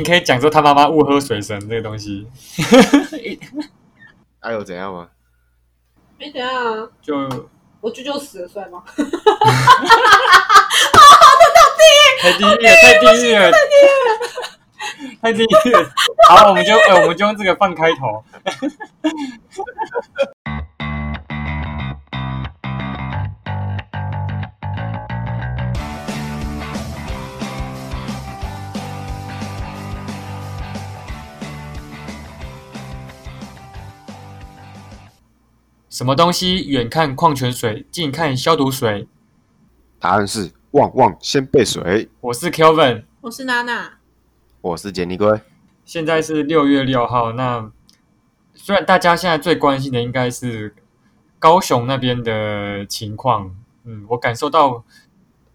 你可以讲说他妈妈误喝水神这个东西，还有怎样吗？没怎样啊，就我舅舅死了算吗？太地狱了，太地狱了，太地狱了。好，我们就哎、我们就用这个放开头。什么东西远看矿泉水，近看消毒水？答案是旺旺仙贝水。我是 Kelvin，我是娜娜，我是杰尼龟。现在是六月六号。那虽然大家现在最关心的应该是高雄那边的情况，嗯，我感受到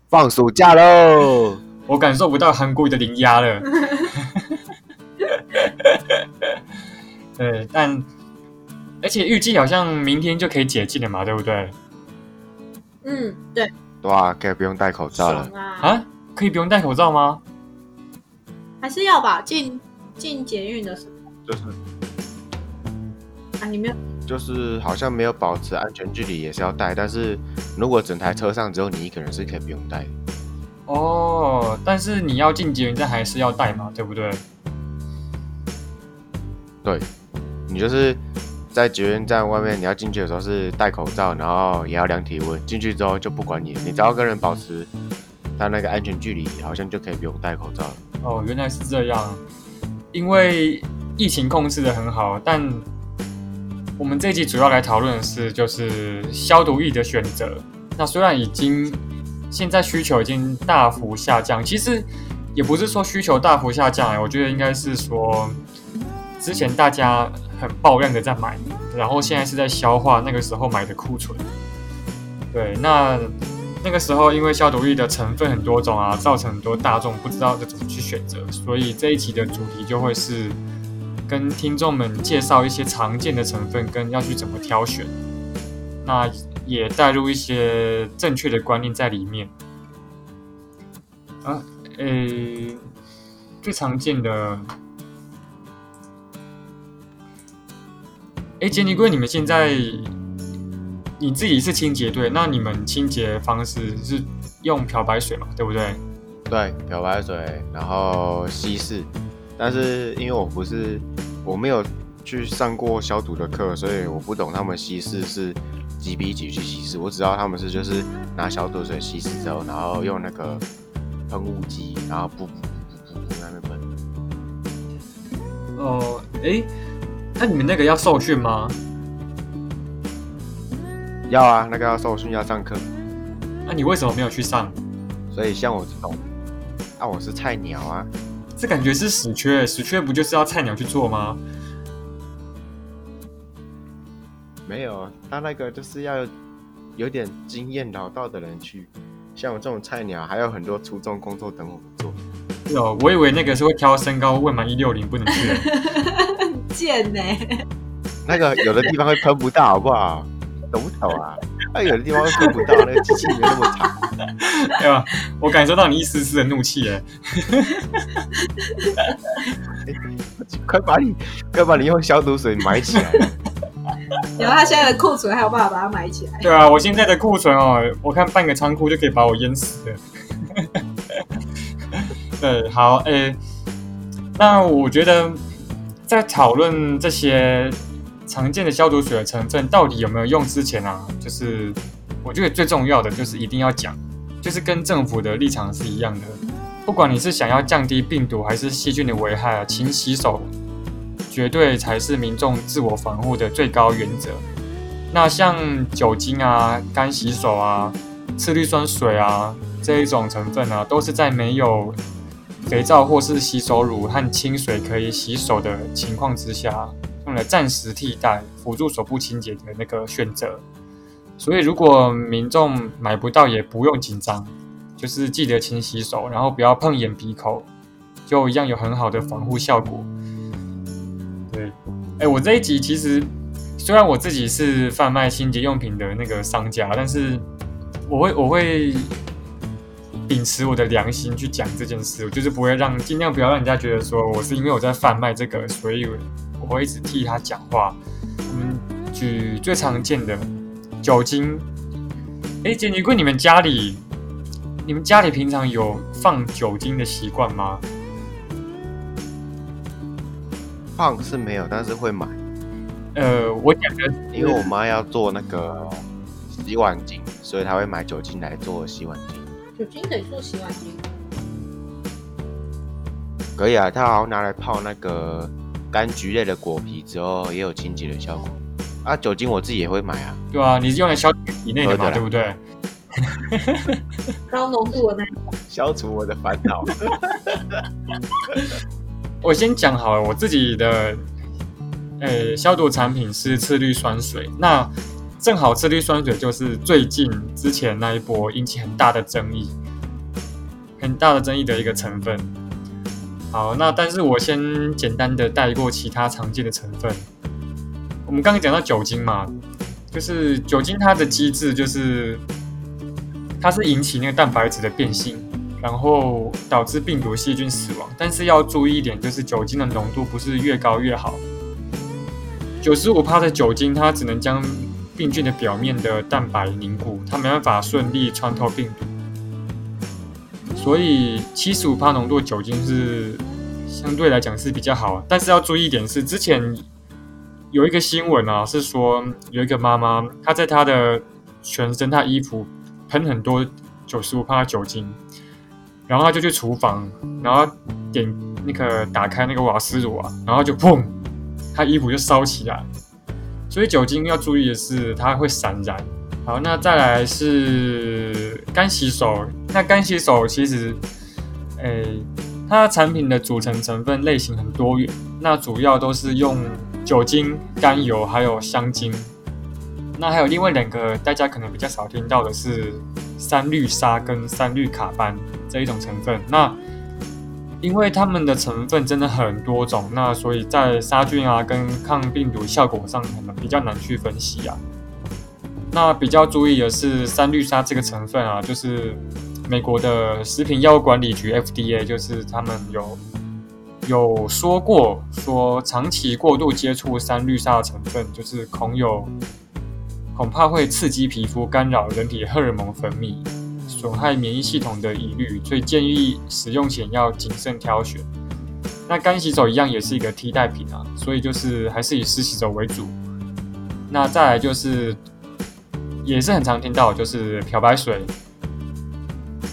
放暑假喽！我感受不到韩国的零压了。对，但而且预计好像明天就可以解禁了嘛，对不对？嗯，对，对啊，可以不用戴口罩了。啊，啊，可以不用戴口罩吗？还是要吧，进进捷运的时候就是啊，你没有就是好像没有保持安全距离也是要戴，但是如果整台车上只有你一个人是可以不用戴的。哦，但是你要进捷运站还是要戴嘛，对不对？对，你就是在捷运站外面，你要进去的时候是戴口罩，然后也要量体温。进去之后就不管你，你只要跟人保持他那个安全距离，好像就可以不用戴口罩了。哦，原来是这样。因为疫情控制的很好，但我们这集主要来讨论的是就是消毒液的选择。那虽然已经现在需求已经大幅下降，其实也不是说需求大幅下降，我觉得应该是说之前大家很爆量的在买，然后现在是在消化那个时候买的库存。对，那那个时候因为消毒液的成分很多种啊，造成很多大众不知道该怎么去选择，所以这一集的主题就会是跟听众们介绍一些常见的成分跟要去怎么挑选，那也带入一些正确的观念在里面。啊，诶，最常见的，诶，杰尼龟，你们现在你自己是清洁队，那你们清洁方式是用漂白水嘛，对不对？对，漂白水，然后稀释。但是因为我不是我没有去上过消毒的课，所以我不懂他们稀释是几比几去稀释。我只知道他们是就是拿消毒水稀释之后，然后用那个喷雾机，然后噗噗噗噗噗在那边喷。哦，诶，那你们那个要受训吗？要啊，那个要受训要上课，那、你为什么没有去上？所以像我这种，啊，我是菜鸟啊。这感觉是死缺，死缺不就是要菜鸟去做吗？没有，他那个就是要有点经验老道的人去，像我这种菜鸟，还有很多初中工作等我们做。是哦，我以为那个是会挑身高未满一六零不能去 贱呢、那个有的地方会喷不到，好不好？懂不懂啊？那有的地方会喷不到，那个机器没那么长。对吧？我感受到你一丝丝的怒气 哎。快把你，快把你用消毒水埋起来。然后他现在的库存还有办法把它埋起来。对啊，我现在的库存哦，我看半个仓库就可以把我淹死了。对，好，诶，那我觉得在讨论这些常见的消毒水的成分到底有没有用之前啊，就是我觉得最重要的就是一定要讲，就是跟政府的立场是一样的。不管你是想要降低病毒还是细菌的危害啊，勤洗手绝对才是民众自我防护的最高原则。那像酒精啊、干洗手啊、次氯酸水啊这一种成分啊、都是在没有肥皂或是洗手乳和清水可以洗手的情况之下，用来暂时替代辅助手部清洁的那个选择。所以，如果民众买不到，也不用紧张，就是记得勤洗手，然后不要碰眼鼻口，就一样有很好的防护效果。对，哎，我这一集其实虽然我自己是贩卖清洁用品的那个商家，但是我会我会秉持我的良心去讲这件事，我就是不会让尽量不要让人家觉得说我是因为我在贩卖这个，所以我会一直替他讲话。我们举最常见的酒精。哎，姐，你问你们家里，你们家里平常有放酒精的习惯吗？放是没有，但是会买，呃，我讲的，因为我妈要做那个洗碗巾，所以她会买酒精来做洗碗巾。酒精可以做洗碗巾，可以啊，它好像拿来泡那个柑橘类的果皮之后，也有清洁的效果。啊，酒精我自己也会买啊。对啊，你是用来消除体内的嘛，对不对？高浓度的那种。消除我的烦恼。我先讲好了，我自己的呃消毒产品是次氯酸水。那正好次氯酸水就是最近之前那一波引起很大的争议，很大的争议的一个成分。好，那但是我先简单的带过其他常见的成分。我们刚刚讲到酒精嘛，就是酒精它的机制就是它是引起那个蛋白质的变性，然后导致病毒细菌死亡。但是要注意一点，就是酒精的浓度不是越高越好。九十五帕的酒精，它只能将病菌的表面的蛋白凝固，它没办法顺利穿透病毒。所以七十五帕浓度酒精是相对来讲是比较好，但是要注意一点是，之前有一个新闻啊，是说有一个妈妈她在她的全身、她衣服喷很多九十五帕的酒精，然后她就去厨房，然后点那个打开那个瓦斯炉啊，然后就砰，她衣服就烧起来。所以酒精要注意的是，它会闪燃。好，那再来是干洗手。那干洗手其实，诶、它产品的组成成分类型很多元，那主要都是用酒精、甘油还有香精。那还有另外两个大家可能比较少听到的是三氯沙跟三氯卡班这一种成分。那因为它们的成分真的很多种，那所以在杀菌啊跟抗病毒效果上可能比较难去分析啊。那比较注意的是三氯沙这个成分啊，就是美国的食品药物管理局 FDA，就是他们有有说过，说长期过度接触三氯沙的成分，就是恐有恐怕会刺激皮肤，干扰人体荷尔蒙分泌，损害免疫系统的疑虑，所以建议使用前要谨慎挑选。那干洗手一样也是一个替代品啊，所以就是还是以湿洗手为主。那再来就是也是很常听到，就是漂白水。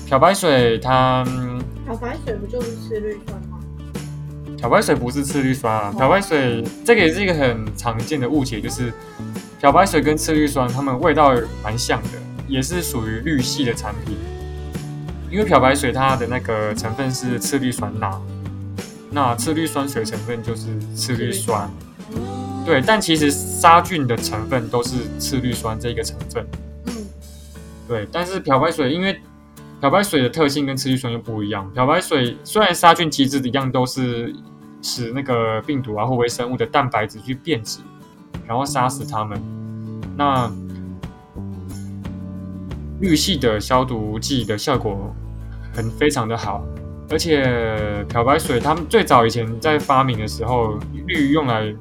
漂白水它嗯漂白水不就是次氯酸吗？漂白水不是次氯酸啊，漂白水这个也是一个很常见的误解，就是漂白水跟次氯酸它们味道蛮像的，也是属于氯系的产品。因为漂白水它的那个成分是次氯酸钠，那次氯酸水成分就是次氯酸。对，但其实杀菌的成分都是次氯酸这个成分。嗯，对，但是漂白水因为漂白水的特性跟次氯酸又不一样。漂白水虽然杀菌机制一样都是使那个病毒啊或微生物的蛋白质去变质，然后杀死它们。那氯系的消毒剂的效果很非常的好，而且漂白水他们最早以前在发明的时候，氯用来，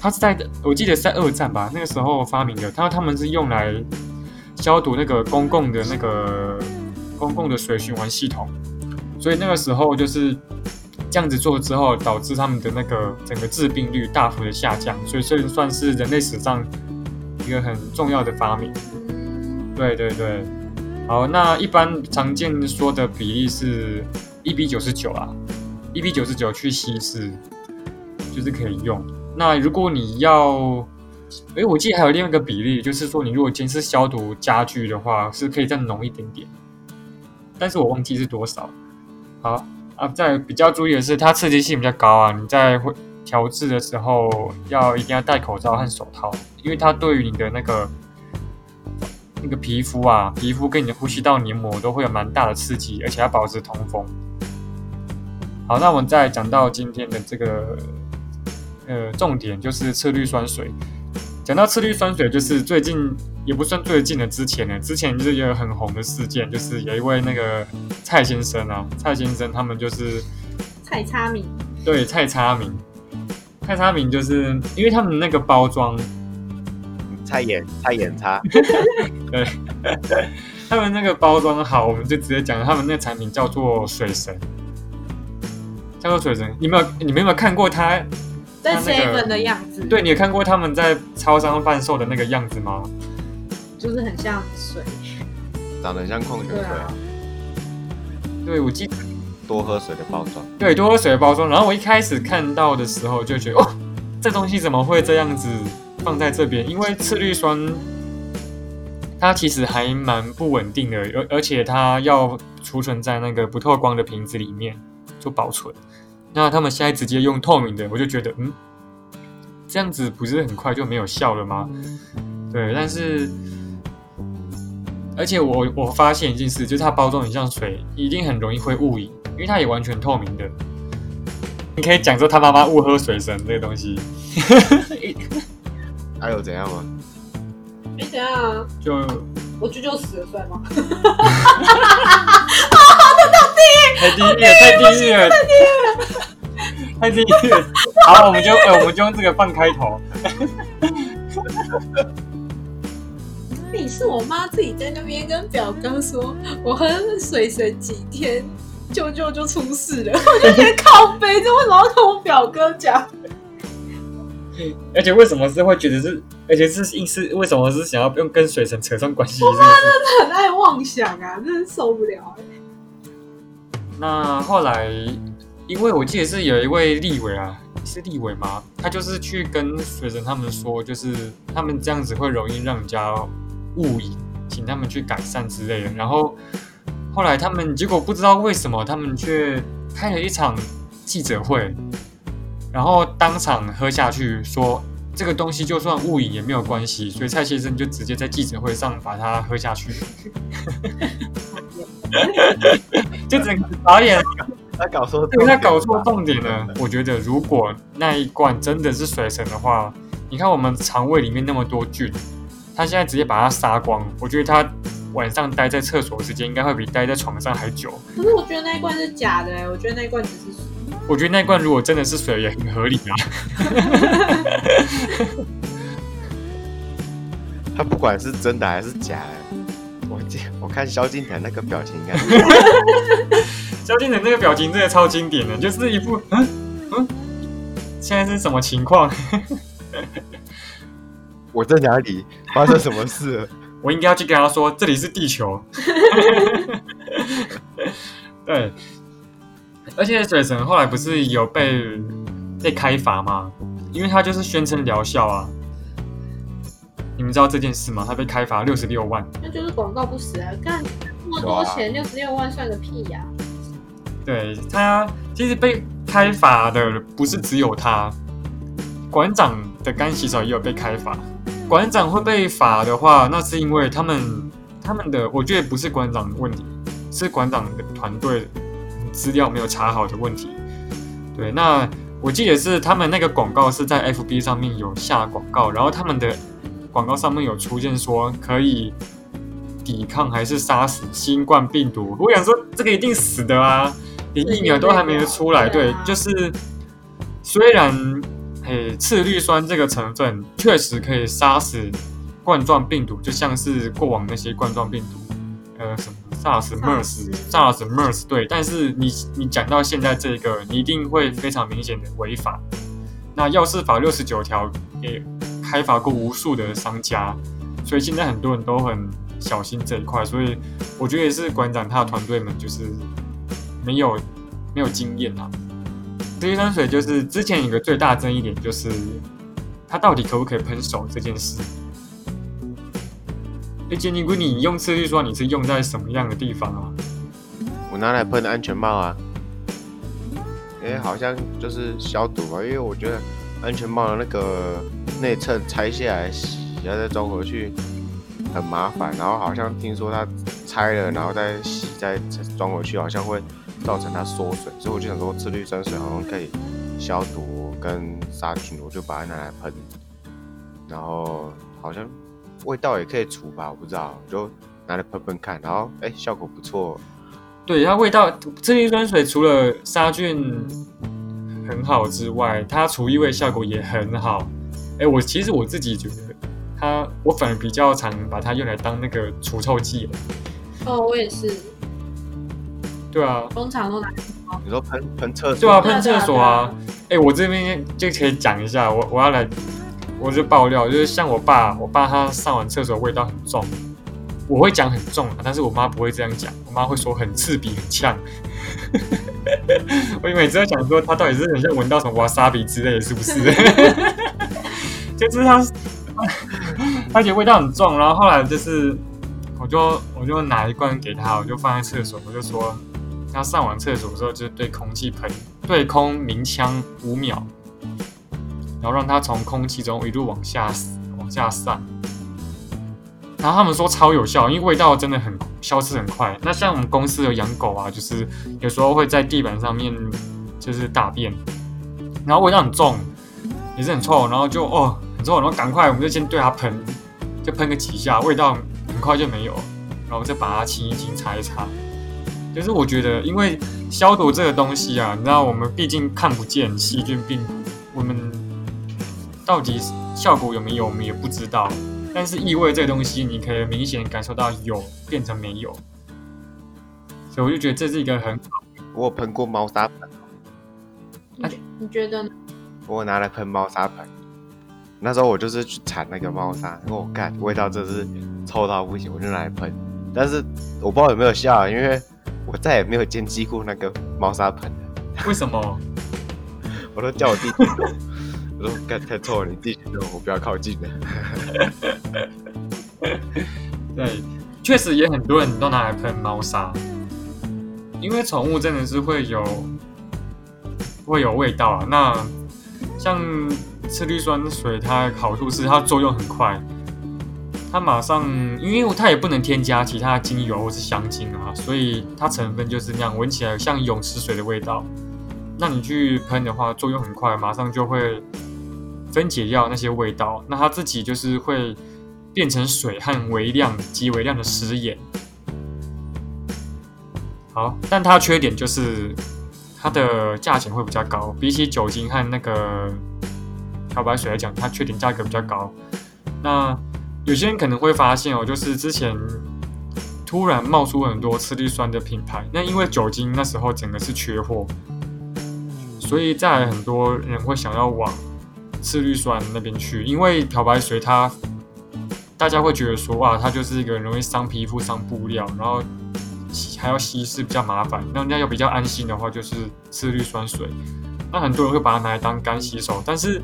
它是在我记得是在二战吧，那个时候发明的，它他们是用来消毒那个公共的那个公共的水循环系统，所以那个时候就是这样子做之后，导致他们的那个整个致病率大幅的下降，所以这算是人类史上一个很重要的发明。对对对，好，那一般常见说的比例是一比九十九啊，一比九十九去稀释，就是可以用。那如果你要，诶，我记得还有另外一个比例，就是说你如果今天是消毒家具的话，是可以再浓一点点，但是我忘记是多少。好啊，再比较注意的是，它刺激性比较高啊，你在会调制的时候要一定要戴口罩和手套，因为它对于你的那个那个皮肤啊，皮肤跟你的呼吸道黏膜都会有蛮大的刺激，而且要保持通风。好，那我们再讲到今天的这个呃重点，就是次氯酸水。讲到次氯酸水，就是最近也不算最近的，之前呢，之前就是有很红的事件，就是有一位那个蔡先生啊，蔡先生他们就是蔡差明，对蔡差明，蔡差明就是因为他们那个包装，猜眼猜眼差，对，他们那个包装好，我们就直接讲他们那个产品叫做水神，叫做水神，你们有你们有没有看过它？在他那个 seven 的样子，对，你有看过他们在超商贩售的那个样子吗？就是很像水，长得很像矿泉水啊，，对，我记得多喝水的包装。对多喝水的包装。然后我一开始看到的时候就觉得，哦，这东西怎么会这样子放在这边？因为次氯酸它其实还蛮不稳定的，而而且它要储存在那个不透光的瓶子里面做保存。那他们现在直接用透明的，我就觉得，嗯，这样子不是很快就没有效了吗？对，但是，而且我我发现一件事，就是它包装很像水，一定很容易会误饮，因为它也完全透明的。你可以讲说他妈妈误喝水神这个东西，还有怎样吗？哎，等下啊，就我舅舅死了算吗？太地狱了，太地狱了，太地狱了。好，我们就呃，我们就用这个放开头。你是我妈自己在那边跟表哥说，我喝水神几天，舅舅就出事了，我就觉得靠背，这为什么要跟我表哥讲？而且为什么是会觉得是，而且是硬是为什么是想要用跟水神扯上关系？是不是？很爱妄想啊，真是受不了、欸。那后来，因为我记得是有一位立委啊，是立委吗？他就是去跟水神他们说，就是他们这样子会容易让人家误以，请他们去改善之类的。然后后来他们结果不知道为什么，他们却开了一场记者会，然后当场喝下去，说这个东西就算误饮也没有关系，所以蔡先生就直接在记者会上把它喝下去，就整个导演。他搞错，对他搞错重点了。我觉得如果那一罐真的是水神的话，你看我们肠胃里面那么多菌，他现在直接把它杀光，我觉得他晚上待在厕所时间应该会比待在床上还久。可是我觉得那一罐是假的、欸，我觉得那一罐只是水。我觉得那一罐如果真的是水也很合理啊。他不管是真的还是假的，我记我看萧敬腾那个表情应该是 萧敬腾那个表情真的超经典的，就是一副嗯嗯，现在是什么情况？我在哪里发生什么事了？我应该要去跟他说，这里是地球。对，而且水神后来不是有被被开罚吗？因为他就是宣称疗效啊。你们知道这件事吗？他被开罚六十六万。那就是广告不实啊！干那么多钱，六十六万算个屁呀、对他其实被开罚的不是只有他，馆长的干洗手也有被开罚。馆长会被罚的话，那是因为他们他们的，我觉得不是馆长的问题，是馆长的团队资料没有查好的问题。对，那我记得是他们那个广告是在 FB 上面有下广告，然后他们的广告上面有出现说可以抵抗还是杀死新冠病毒。我想说这个一定死的啊，连疫苗都还没有出来。对就是虽然诶次氯酸这个成分确实可以杀死冠状病毒，就像是过往那些冠状病毒，呃什么 SARS、MERS、SARS、MERS 对，但是你你讲到现在这个，你一定会非常明显的违法。那药事法六十九条也开罚过无数的商家，所以现在很多人都很小心这一块，所以我觉得也是馆长他的团队们就是没有没有经验啊。次氯酸水就是之前有个最大争议点就是它到底可不可以喷手这件事。哎，杰尼龟，你用次氯酸你是用在什么样的地方啊？我拿来喷安全帽啊，因为好像就是消毒嘛，因为我觉得安全帽的那个内衬拆下来洗，然后再装回去很麻烦，然后好像听说它拆了然后再洗再装回去，好像会造成它缩水，所以我就想说次氯酸水好像可以消毒跟杀菌，我就把它拿来喷，然后好像味道也可以除吧，我不知道，就拿来喷喷看，然后哎、效果不错。对它味道，次氯酸水除了杀菌很好之外，它除异味效果也很好。哎，我其实我自己觉得它，我反而比较常把它用来当那个除臭剂。哦，我也是，对啊，通常都拿你说喷喷厕所？对啊，喷厕所啊。哎，我这边就可以讲一下，我我要来，我就爆料，就是像我爸，我爸他上完厕所味道很重，我会讲很重啊，但是我妈不会这样讲，我妈会说很刺鼻、很呛。我每次都想说，他到底是很像闻到什么瓦萨比之类的，是不是？就是他，他觉得味道很重，然后后来就是，我就我就拿一罐给他，我就放在厕所，我就说，他上完厕所之后，就是对空气喷，对空鸣枪五秒，然后让它从空气中一路往下往下散。然后他们说超有效，因为味道真的很消失很快。那像我们公司有养狗啊，就是有时候会在地板上面就是大便，然后味道很重，也是很臭，然后就哦很臭，然后赶快我们就先对它喷，就喷个几下，味道很快就没有，然后再把它清一清、擦一擦。就是我觉得，因为消毒这个东西啊，你知道我们毕竟看不见细菌病毒，我们到底效果有没有，我们也不知道。但是异味这个东西，你可以明显感受到有变成没有，所以我就觉得这是一个很好我有喷过猫砂盆，你觉你觉得呢？我有拿来喷猫砂盆。那时候我就是去铲那个猫砂，然后我干味道真是臭到不行，我就拿来喷。但是我不知道有没有效，因为我再也没有煎鸡过那个猫砂盆了。为什么？我都叫我弟弟弄，我说干太臭了，你自己去弄，我不要靠近了。对，确实也很多人都拿来喷猫砂，因为宠物真的是会有会有味道啊。那像次氯酸水，它好处是它作用很快，它马上因为它也不能添加其他精油或是香精啊，所以它成分就是那样，闻起来像泳池水的味道。那你去喷的话，作用很快，马上就会分解掉那些味道。那它自己就是会变成水和微量、极微量的食盐。好，但它缺点就是它的价钱会比较高，比起酒精和那个漂白水来讲，它缺点价格比较高。那有些人可能会发现哦，就是之前突然冒出很多次氯酸的品牌，那因为酒精那时候整个是缺货，所以再来很多人会想要往次氯酸那边去，因为漂白水它大家会觉得说哇，它就是一个容易伤皮肤、伤布料，然后还要稀释比较麻烦。那人家要比较安心的话，就是次氯酸水。那很多人会把它拿来当干洗手，但是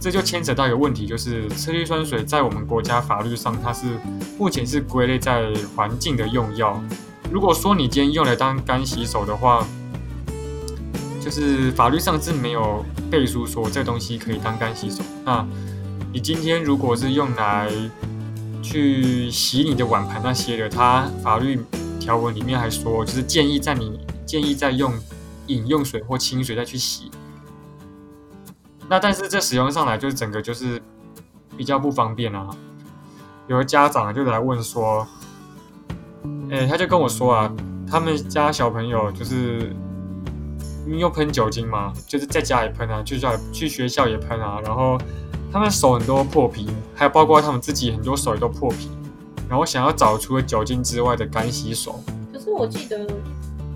这就牵扯到一个问题，就是次氯酸水在我们国家法律上，它是目前是归类在环境的用药。如果说你今天用来当干洗手的话，就是法律上是没有背书说这东西可以当干洗手。那你今天如果是用来去洗你的碗盘那些的，它法律条文里面还说，就是建议在你建议在用饮用水或清水再去洗。那但是这使用上来就是整个就是比较不方便啊。有的家长就来问说，哎、他就跟我说啊，他们家小朋友就是因为又喷酒精嘛，就是在家里喷啊，去校去学校也喷啊，然后他们手很多破皮，还有包括他们自己很多手也都破皮，然后想要找除了酒精之外的干洗手。可是我记得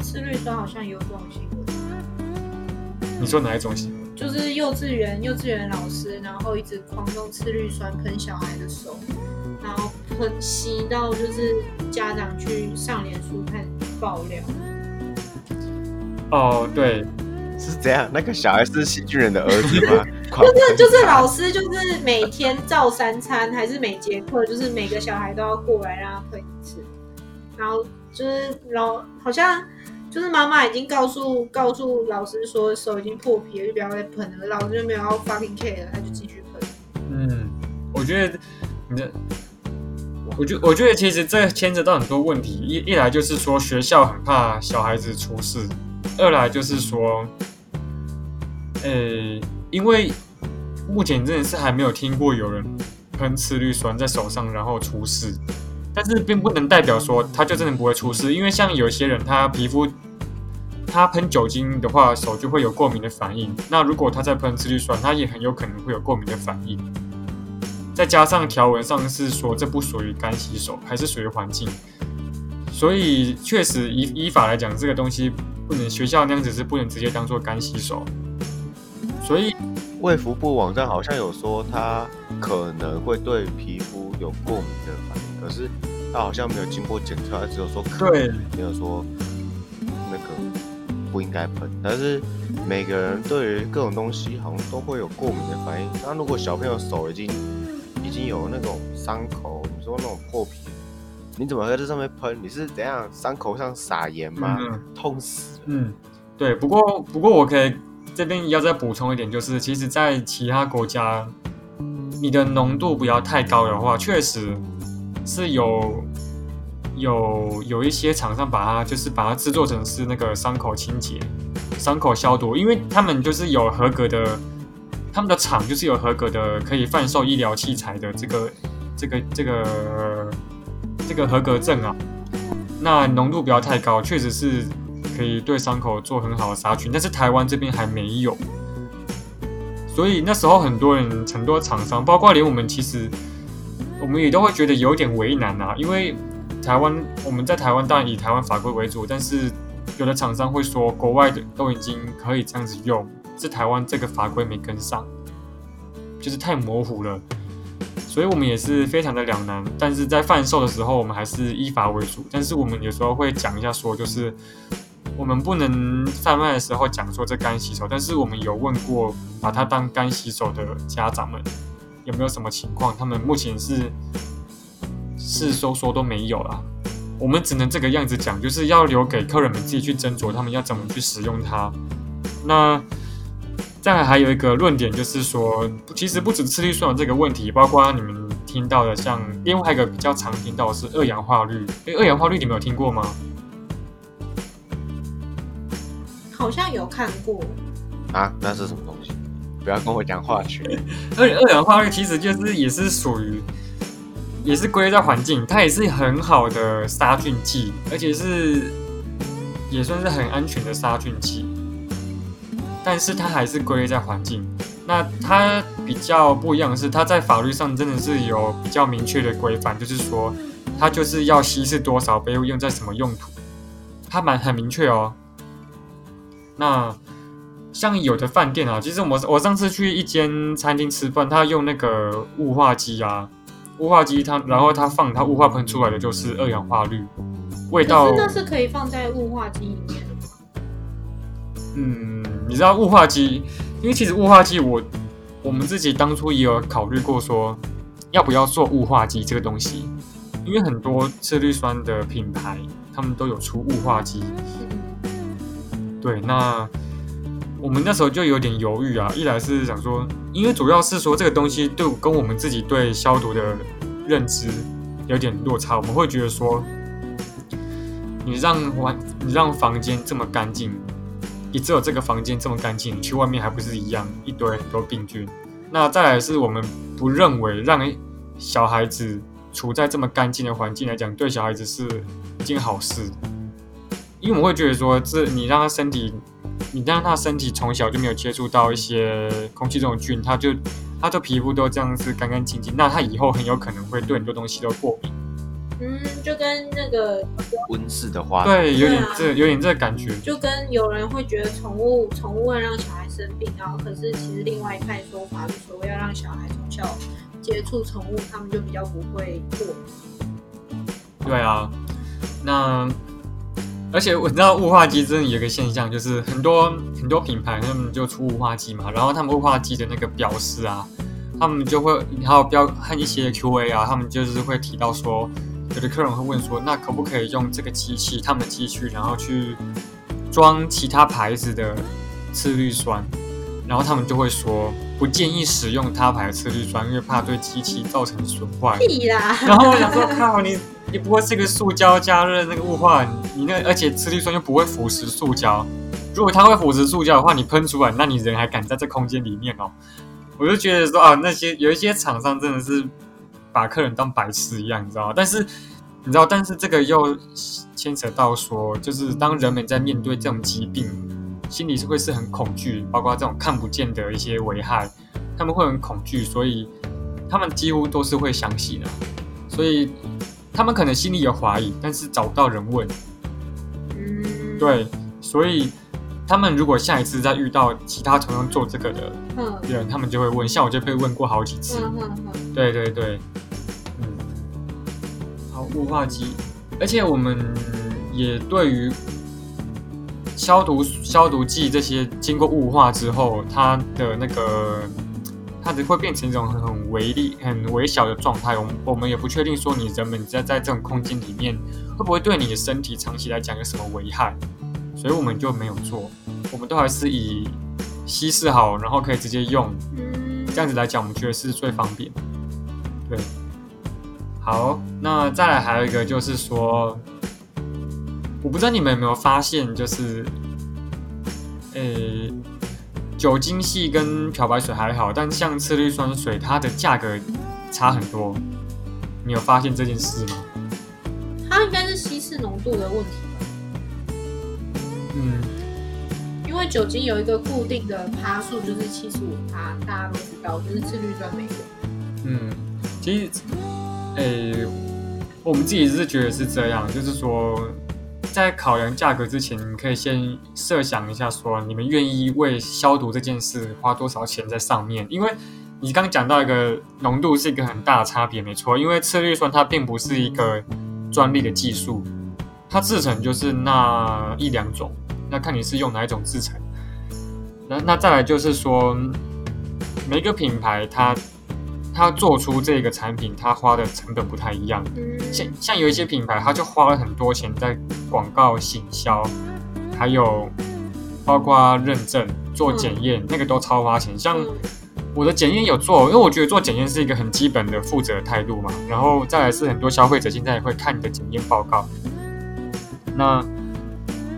次氯酸好像有这种新闻，你说哪一种型？就是幼稚园幼稚园老师，然后一直狂用次氯酸喷小孩的手，然后喷吸到就是家长去上脸书看爆料。哦，对，是这样，那个小孩是细菌人的儿子吗？就是就是老师就是每天照三餐，还是每节课，就是每个小孩都要过来让他喷一次，然后就是老好像就是妈妈已经告诉告诉老师说手已经破皮了，就不要再喷了，老师就没有要 fucking care 了，他就继续喷。嗯，我觉得你的，我觉我觉得其实这牵扯到很多问题，一一来就是说学校很怕小孩子出事，二来就是说，呃，因为目前真的是还没有听过有人喷次氯酸在手上，然后出事。但是并不能代表说他就真的不会出事，因为像有些人他皮肤他喷酒精的话，手就会有过敏的反应。那如果他再喷次氯酸，他也很有可能会有过敏的反应。再加上条文上是说这不属于干洗手，还是属于环境，所以确实依依法来讲，这个东西不能学校那样子是不能直接当做干洗手。所以卫福部网站好像有说它可能会对皮肤有过敏的反应，可是它好像没有经过检测，它只有说可对能，没有说那个不应该喷。但是每个人对于各种东西好像都会有过敏的反应。那如果小朋友手已经已经有那种伤口，你说那种破皮，你怎么在这上面喷？你是怎样伤口上撒盐吗？嗯痛死了！嗯，对。不过不过我可以这边要再补充一点，就是其实在其他国家，你的浓度不要太高的话，确实是有有有一些厂商把它就是把它制作成是那个伤口清洁、伤口消毒，因为他们就是有合格的，他们的厂就是有合格的可以贩售医疗器材的这个这个这个这个合格证啊。那浓度不要太高，确实是可以对伤口做很好的杀菌，但是台湾这边还没有，所以那时候很多人、很多厂商，包括连我们，其实我们也都会觉得有点为难啊，因为台湾我们在台湾当然以台湾法规为主，但是有的厂商会说国外的都已经可以这样子用，是台湾这个法规没跟上，就是太模糊了。所以我们也是非常的两难，但是在贩售的时候，我们还是依法为主。但是我们有时候会讲一下说，就是我们不能贩卖的时候讲说这干洗手，但是我们有问过把它当干洗手的家长们有没有什么情况，他们目前是是说说都没有啦。我们只能这个样子讲，就是要留给客人们自己去斟酌，他们要怎么去使用它。那再来还有一个论点，就是说，其实不止次氯酸有这个问题，包括你们听到的，像另外一个比较常听到的是二氧化氯。诶，二氧化氯你们有听过吗？好像有看过，啊，那是什么东西？不要跟我讲化学。二二氧化氯其实就是也是属于，也是归类在环境，它也是很好的杀菌剂，而且是也算是很安全的杀菌剂。但是它还是归类在环境。那它比较不一样的是，它在法律上真的是有比较明确的规范，就是说它就是要稀释多少杯，用在什么用途，它蛮很明确哦。那像有的饭店啊，其实我我上次去一间餐厅吃饭，他用那个雾化机啊，雾化机它然后它放它雾化喷出来的就是二氧化氯，味道可是那是可以放在雾化机里面的吗？嗯，你知道雾化机，因为其实雾化机我我们自己当初也有考虑过说要不要做雾化机这个东西，因为很多次氯酸的品牌他们都有出雾化机，对，那我们那时候就有点犹豫啊，一来是想说，因为主要是说这个东西对跟我们自己对消毒的认知有点落差，我们会觉得说，你让完你让房间这么干净，也只有这个房间这么干净，你去外面还不是一样一堆很多病菌。那再来是我们不认为让小孩子处在这么干净的环境来讲，对小孩子是一件好事。因为我们会觉得说，这你让他身体，你让他身体从小就没有接触到一些空气中的菌，他就他的皮肤都这样子干干净净，那他以后很有可能会对很多东西都过敏。嗯，就跟那个，温室的花，对，有点这有点这感觉。就跟有人会觉得宠物宠物会让小孩生病，然后可是其实另外一派说法是说要让小孩从小接触宠物，他们就比较不会过敏。对啊，那而且我知道雾化机真的有一个现象，就是很多很多品牌他们就出雾化机嘛，然后他们雾化机的那个标识啊，他们就会还有标和一些 QA 啊，他们就是会提到说，有的客人会问说，那可不可以用这个机器，他们的机器，然后去装其他牌子的次氯酸，然后他们就会说不建议使用他牌的次氯酸，因为怕对机器造成损坏。屁啦！然后我想说，靠你，你不会是个塑胶加热那个雾化，你那而且次氯酸又不会腐蚀塑胶。如果它会腐蚀塑胶的话，你喷出来，那你人还敢在这空间里面哦？我就觉得说啊，那些有一些厂商真的是把客人当白痴一样，你知道吗？但是你知道，但是这个又牵扯到说，就是当人们在面对这种疾病，心里是会是很恐惧，包括这种看不见的一些危害，他们会很恐惧，所以他们几乎都是会相信的，所以他们可能心里有怀疑，但是找不到人问，嗯，对，所以他们如果下一次再遇到其他同样做这个的嗯。人，他们就会问，像我就被问过好几次，嗯嗯嗯，对对对，嗯，好，雾化机，而且我们也对于消毒消毒剂这些经过雾化之后，它的那个它只会变成一种很很微粒、很微小的状态。我们我们也不确定说你人们在在这种空间里面会不会对你的身体长期来讲有什么危害，所以我们就没有做。我们都还是以稀释好，然后可以直接用嗯，这样子来讲，我们觉得是最方便。对，好，那再来还有一个就是说，我不知道你们有没有发现，就是，呃，酒精系跟漂白水还好，但像次氯酸水，它的价格差很多。你有发现这件事吗？它应该是稀释浓度的问题吧？嗯，因为酒精有一个固定的趴数，就是七十五趴，大家都知道，就是次氯酸没有。嗯，其实，诶、我们自己是觉得是这样，就是说，在考量价格之前，你可以先设想一下，说你们愿意为消毒这件事花多少钱？在上面，因为你刚讲到一个浓度是一个很大的差别，没错，因为次氯酸它并不是一个专利的技术，它制成就是那一两种，那看你是用哪一种制成。那那再来就是说，每个品牌它它做出这个产品，它花的成本不太一样。嗯，像像有一些品牌，它就花了很多钱在广告行销，还有包括认证、做检验，那个都超花钱。像嗯我的检验有做，因为我觉得做检验是一个很基本的负责态度嘛。然后再来是很多消费者现在也会看你的检验报告。那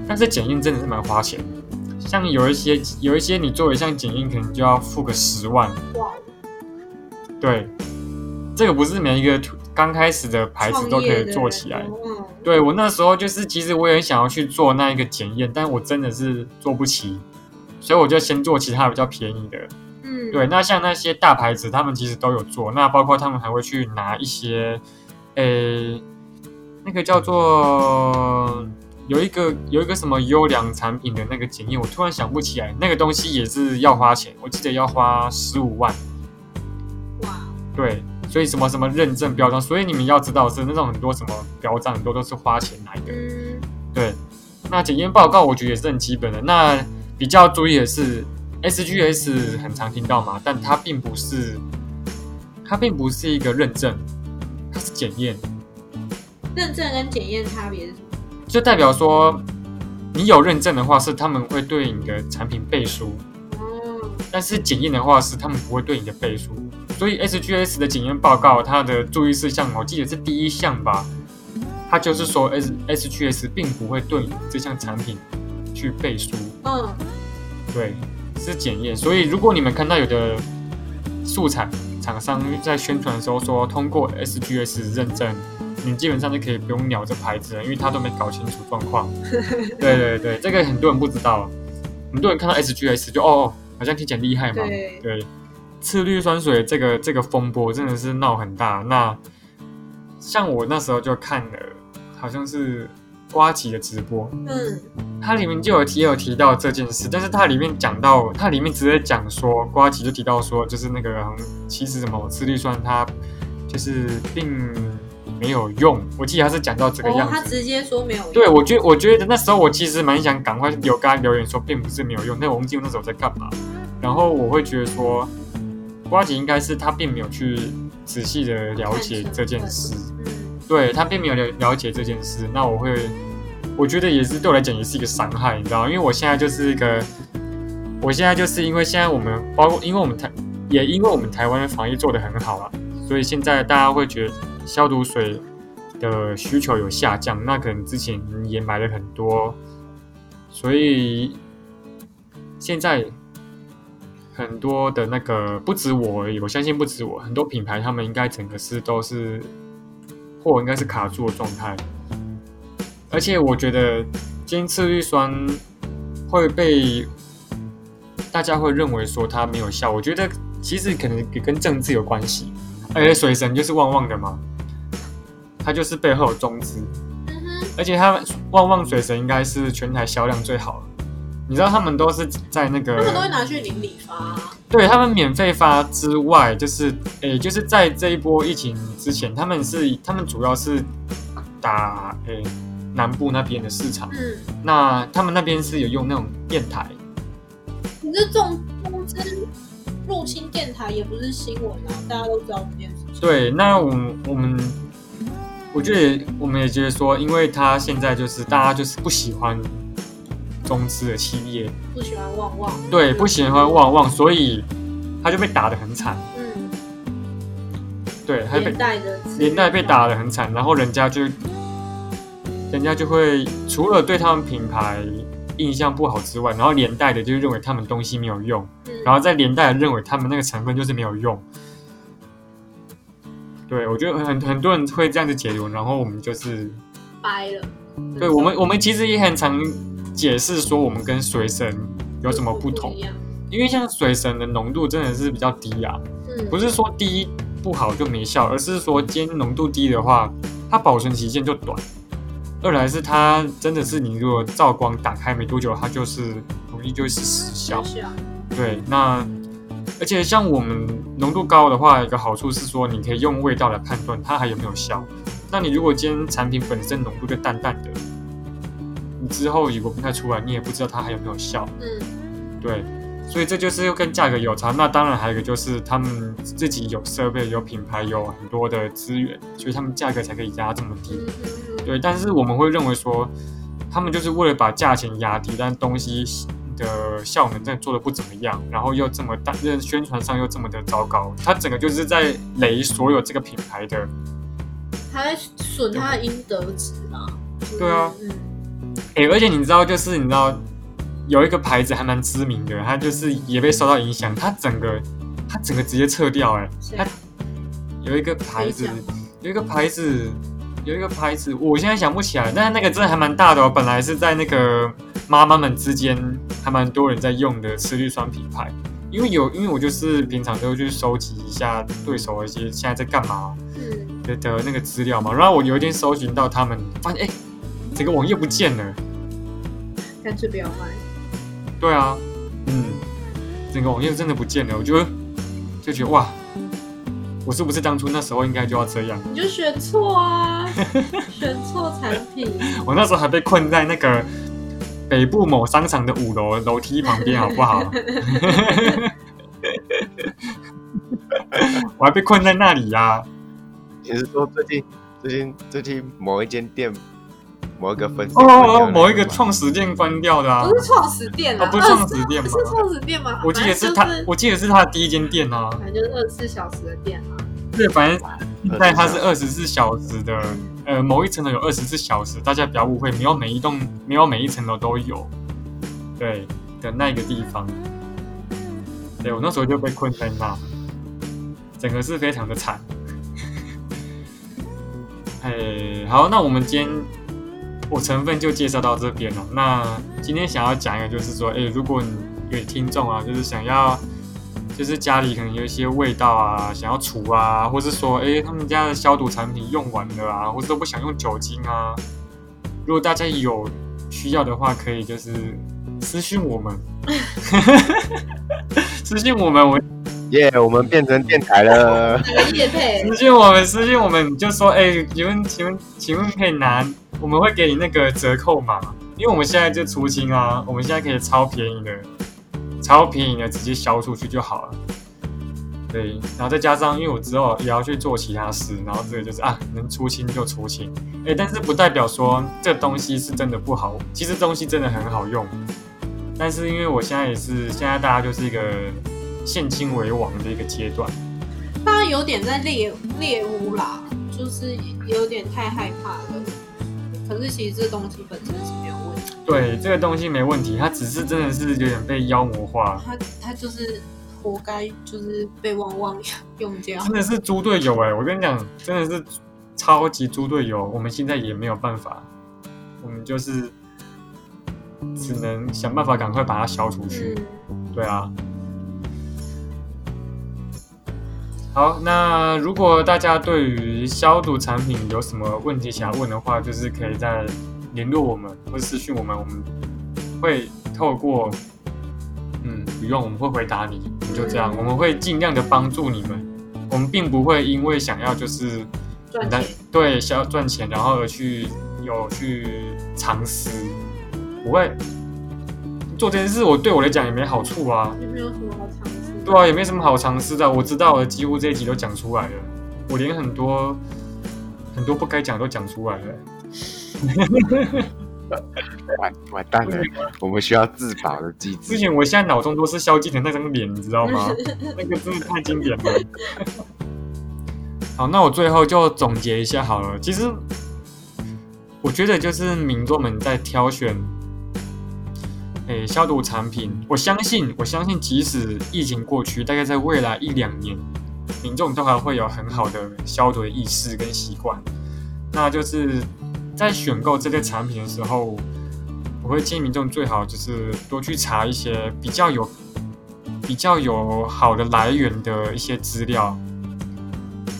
但是检验真的是蛮花钱的，像有一些有一些你做一项检验可能就要付个十万，哇，对，这个不是每一个刚开始的牌子都可以做起来。嗯，对我那时候就是，其实我也想要去做那一个检验，但我真的是做不起，所以我就先做其他比较便宜的。嗯，对，那像那些大牌子，他们其实都有做，那包括他们还会去拿一些，诶，那个叫做有一个有一个什么优良产品的那个检验，我突然想不起来，那个东西也是要花钱，我记得要花十五万。哇，对，所以什么什么认证标章，所以你们要知道是那种很多什么标章，很多都是花钱来的。嗯，对，那检验报告我觉得也是很基本的。那比较注意的是，SGS 很常听到嘛，但它并不是，它并不是一个认证，它是检验，认证跟检验差别是什么？就代表说你有认证的话，是他们会对你的产品背书，哦，但是检验的话是他们不会对你的背书。所以 SGS 的检验报告，它的注意事项，我记得是第一项吧，它就是说 S SGS 并不会对你这项产品去背书。嗯，对，是检验。所以如果你们看到有的素材厂商在宣传的时候说通过 SGS 认证，你基本上就可以不用鸟这牌子了，因为他都没搞清楚状况。对对对，这个很多人不知道，很多人看到 SGS 就哦，好像听起来厉害嘛。对，对，次氯酸水这个这个风波真的是闹很大。那像我那时候就看了，好像是瓜吉的直播，嗯，它里面就有提也有提到这件事，但是它里面讲到，它里面直接讲说，瓜吉就提到说，就是那个嗯其实什么次氯酸它就是并没有用，我记得他是讲到这个哦，样子。他直接说没有用，对，我觉我觉得那时候我其实蛮想赶快有跟他留言说，并不是没有用，那我忘记我那时候在干嘛。然后我会觉得说，瓜姐应该是他并没有去仔细的了解这件事。嗯，对他并没有了了解这件事，那我会，我觉得也是对我来讲也是一个伤害，你知道吗？因为我现在就是一个，我现在就是因为现在我们包括因为我们台也因为我们台湾的防疫做得很好啊，所以现在大家会觉得消毒水的需求有下降，那可能之前也买了很多，所以现在很多的那个不止我，我相信不止我，很多品牌他们应该整个是都是货应该是卡住的状态。而且我觉得今次氯酸会被大家会认为说它没有效，我觉得其实可能也跟政治有关系。而且水神就是旺旺的嘛，它就是背后有中资，而且他们旺旺水神应该是全台销量最好的。你知道他们都是在那个他们都会拿去邻里发啊，对他们免费发之外，就是诶，就是在这一波疫情之前，他们是他们主要是打诶南部那边的市场。嗯，那他们那边是有用那种电台，你这种中资入侵电台也不是新闻啊，大家都知道这件事情。对，那我们我们我觉得我们也觉得说，因为他现在就是大家就是不喜欢中资的企业，不喜欢旺旺，对，不喜欢旺旺，所以他就被打得很惨，嗯，对，他被连带的连带被打得很惨，然后人家就人家就会除了对他们品牌印象不好之外，然后连带的就认为他们东西没有用，嗯，然后再连带的认为他们那个成分就是没有用。对，我觉得很很多人会这样子解读，然后我们就是，掰了。对我们我们其实也很常解释说我们跟水神有什么不同？因为像水神的浓度真的是比较低啊，嗯，不是说低不好就没效，而是说今天浓度低的话，它保存期限就短。二来是它真的是你如果照光打开没多久，它就是容易就是失效。小，对，那而且像我们浓度高的话，一个好处是说你可以用味道来判断它还有没有效。那你如果今天产品本身浓度就淡淡的，你之后如果不太出来，你也不知道它还有没有效。嗯，对，所以这就是又跟价格有差。那当然还有一个就是他们自己有设备、有品牌、有很多的资源，所以他们价格才可以压这么低。嗯嗯嗯，对，但是我们会认为说，他们就是为了把价钱压低，但东西的效能真的做的不怎么样，然后又这么大，宣传上又这么的糟糕，它整个就是在雷所有这个品牌的。他在损他的应得值啊。对啊而且你知道，就是你知道有一个牌子还蛮知名的，它就是也被受到影响，它整个它整个直接撤掉、诶，谁它有一个牌子有一个牌子，有一个牌子，我现在想不起来，但是那个真的还蛮大的哦。本来是在那个妈妈们之间还蛮多人在用的吃氯酸品牌，因为有，因为我就是平常都会去收集一下对手的一些现在在干嘛嗯，的的那个资料嘛。然后我有一天搜寻到他们，发现哎，整个网页不见了。干脆不要卖。对啊，嗯，整个网页真的不见了，我就就觉得哇，我是不是当初那时候应该就要这样？你就选错啊，选错产品。我那时候还被困在那个北部某商场的五楼楼梯旁边，好不好？我还被困在那里呀、你是说最近最近最近某一间店某一个分哦哦哦，某一个创创始店关掉的啊不，是创始店啊，哦不是创始店吗是创始店吗？我记得是他反正就，我记得是他的第一间店啊。反正就是二十四小时的店啊。对，反正现在它是二十四小时的，呃，某一层楼有二十四小时，大家不要误会，没有每一栋，没有每一层楼都有，对的那个地方。对我那时候就被困在那，整个是非常的惨。哎，好，那我们今天我成分就介绍到这边了。那今天想要讲一个，就是说，哎，如果你有听众啊，就是想要。就是家里可能有一些味道啊，想要除啊，或是说，哎，他们家的消毒产品用完了啊，或者都不想用酒精啊。如果大家有需要的话，可以就是私信我们，私信我们，我 耶我们变成电台了。私信我们，私信我们，你就说，哎，请问，请问，请问可以拿，我们会给你那个折扣码，因为我们现在就出清啊，我们现在可以超便宜的。超便宜的，直接销出去就好了。对，然后再加上，因为我之后也要去做其他事，然后这个就是啊，能出清就出清。哎，但是不代表说这东西是真的不好，其实东西真的很好用。但是因为我现在也是，现在大家就是一个现金为王的一个阶段。大家有点在猎猎物啦，就是有点太害怕了。可是其实这东西本身是没有问题，对，这个东西没问题，它只是真的是有点被妖魔化。它它就是活该就是被汪汪用掉。真的是猪队友哎！我跟你讲，真的是超级猪队友。我们现在也没有办法，我们就是只能想办法赶快把它消除去。嗯，对啊。好，那如果大家对于消毒产品有什么问题想要问的话，就是可以再联络我们或者私讯我们，我们会透过嗯，不用，我们会回答你，就这样，我们会尽量的帮助你们。我们并不会因为想要就是来赚钱。对想要赚钱，然后而去有去尝试，不会做这件事。我对我来讲也没好处啊。也没有什么好尝试？对啊，也没什么好尝试的。我知道了，几乎这一集都讲出来了。我连很多很多不该讲都讲出来了。完完蛋了，我们需要自保的机制。之前我现在脑中都是萧敬腾那张脸，你知道吗？那个真的太经典了。好，那我最后就总结一下好了。其实我觉得就是民众们在挑选，诶、消毒产品，我相信，我相信，即使疫情过去，大概在未来一两年，民众都还会有很好的消毒的意识跟习惯。那就是在选购这类产品的时候，我会建议民众最好就是多去查一些比较有比较有好的来源的一些资料，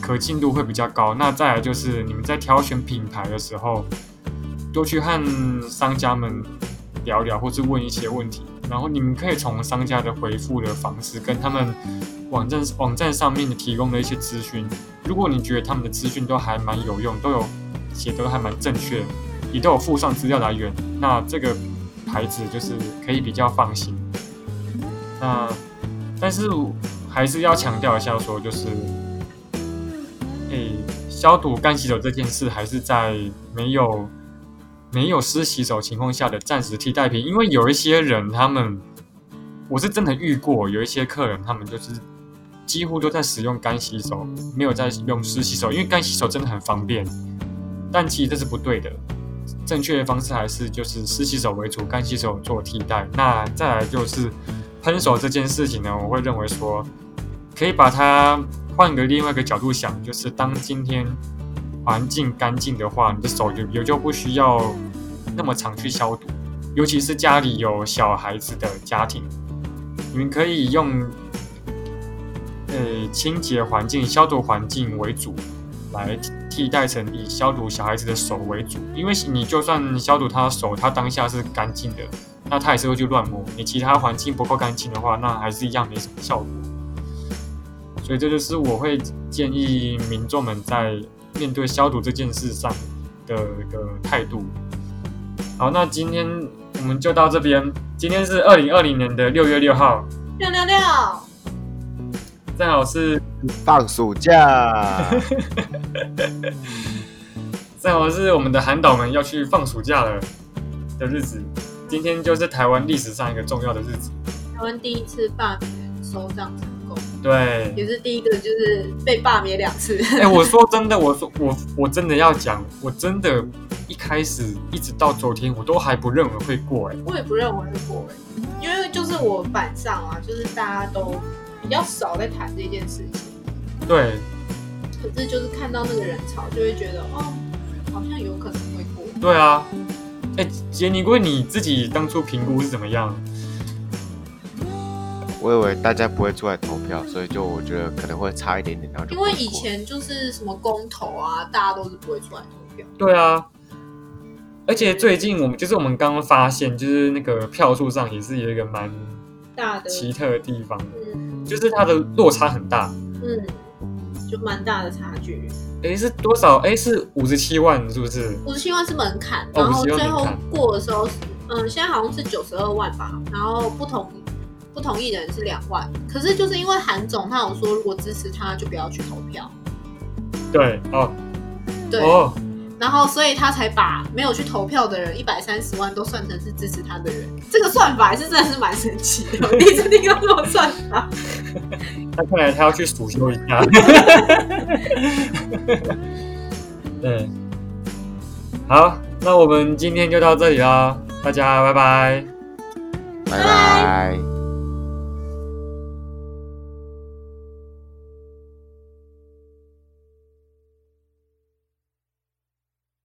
可信度会比较高。那再来就是你们在挑选品牌的时候，多去和商家们聊聊，或是问一些问题，然后你们可以从商家的回复的方式跟他们网站网站上面提供的一些资讯，如果你觉得他们的资讯都还蛮有用，都有写的还蛮正确，也都有附上资料来源，那这个牌子就是可以比较放心。那但是还是要强调一下，说就是，诶、消毒干洗手这件事还是在没有没有湿洗手情况下的暂时替代品，因为有一些人他们，我是真的遇过，有一些客人他们就是几乎都在使用干洗手，没有在用湿洗手，因为干洗手真的很方便，但其实这是不对的。正确的方式还是就是湿洗手为主，干洗手做替代。那再来就是喷手这件事情呢，我会认为说，可以把它换个另外一个角度想，就是当今天环境干净的话，你的手也也就不需要那么常去消毒，尤其是家里有小孩子的家庭，你们可以用呃清洁环境、消毒环境为主，来替代成以消毒小孩子的手为主，因为你就算消毒他的手，他当下是干净的，那他也是会去乱摸。你其他环境不够干净的话，那还是一样没什么效果。所以这就是我会建议民众们在面对消毒这件事上的一个态度。好，那今天我们就到这边。今天是二零二零年的六月六号，六六六，正好是放暑假，正好是我们的韩导们要去放暑假了的日子。今天就是台湾历史上一个重要的日子。台湾第一次罢免首长对，也是第一个就是被罢免两次。哎、我说真的，我说我我真的要讲，我真的一开始一直到昨天，我都还不认为会过、哎，我也不认为会过欸因为就是我板上啊，就是大家都比较少在谈这件事情，对，可是就是看到那个人潮，就会觉得哦，好像有可能会过。对啊。哎、杰尼龟，你自己当初评估是怎么样？我以为大家不会出来投票，所以就我觉得可能会差一点点，然后就因为以前就是什么公投啊，大家都是不会出来投票。对啊，而且最近我们就是我们刚刚发现，就是那个票数上也是有一个蛮大的，奇特的地方，嗯就是它的落差很大。嗯，就蛮大的差距。哎，是多少？哎，是五十七万，是不是？五十七万是门槛，哦然后最后过的时候是，嗯，现在好像是九十二万吧，然后不同不同意的人是两万。可是就是因为韩总他有说，如果支持他就不要去投票，对，哦，对，哦，然后所以他才把没有去投票的人一百三十万都算成是支持他的人。这个算法还是真的是蛮神奇的，我第一次听到这种算法。那看来他要去数修一下。对，好，那我们今天就到这里啦，大家拜拜。拜拜。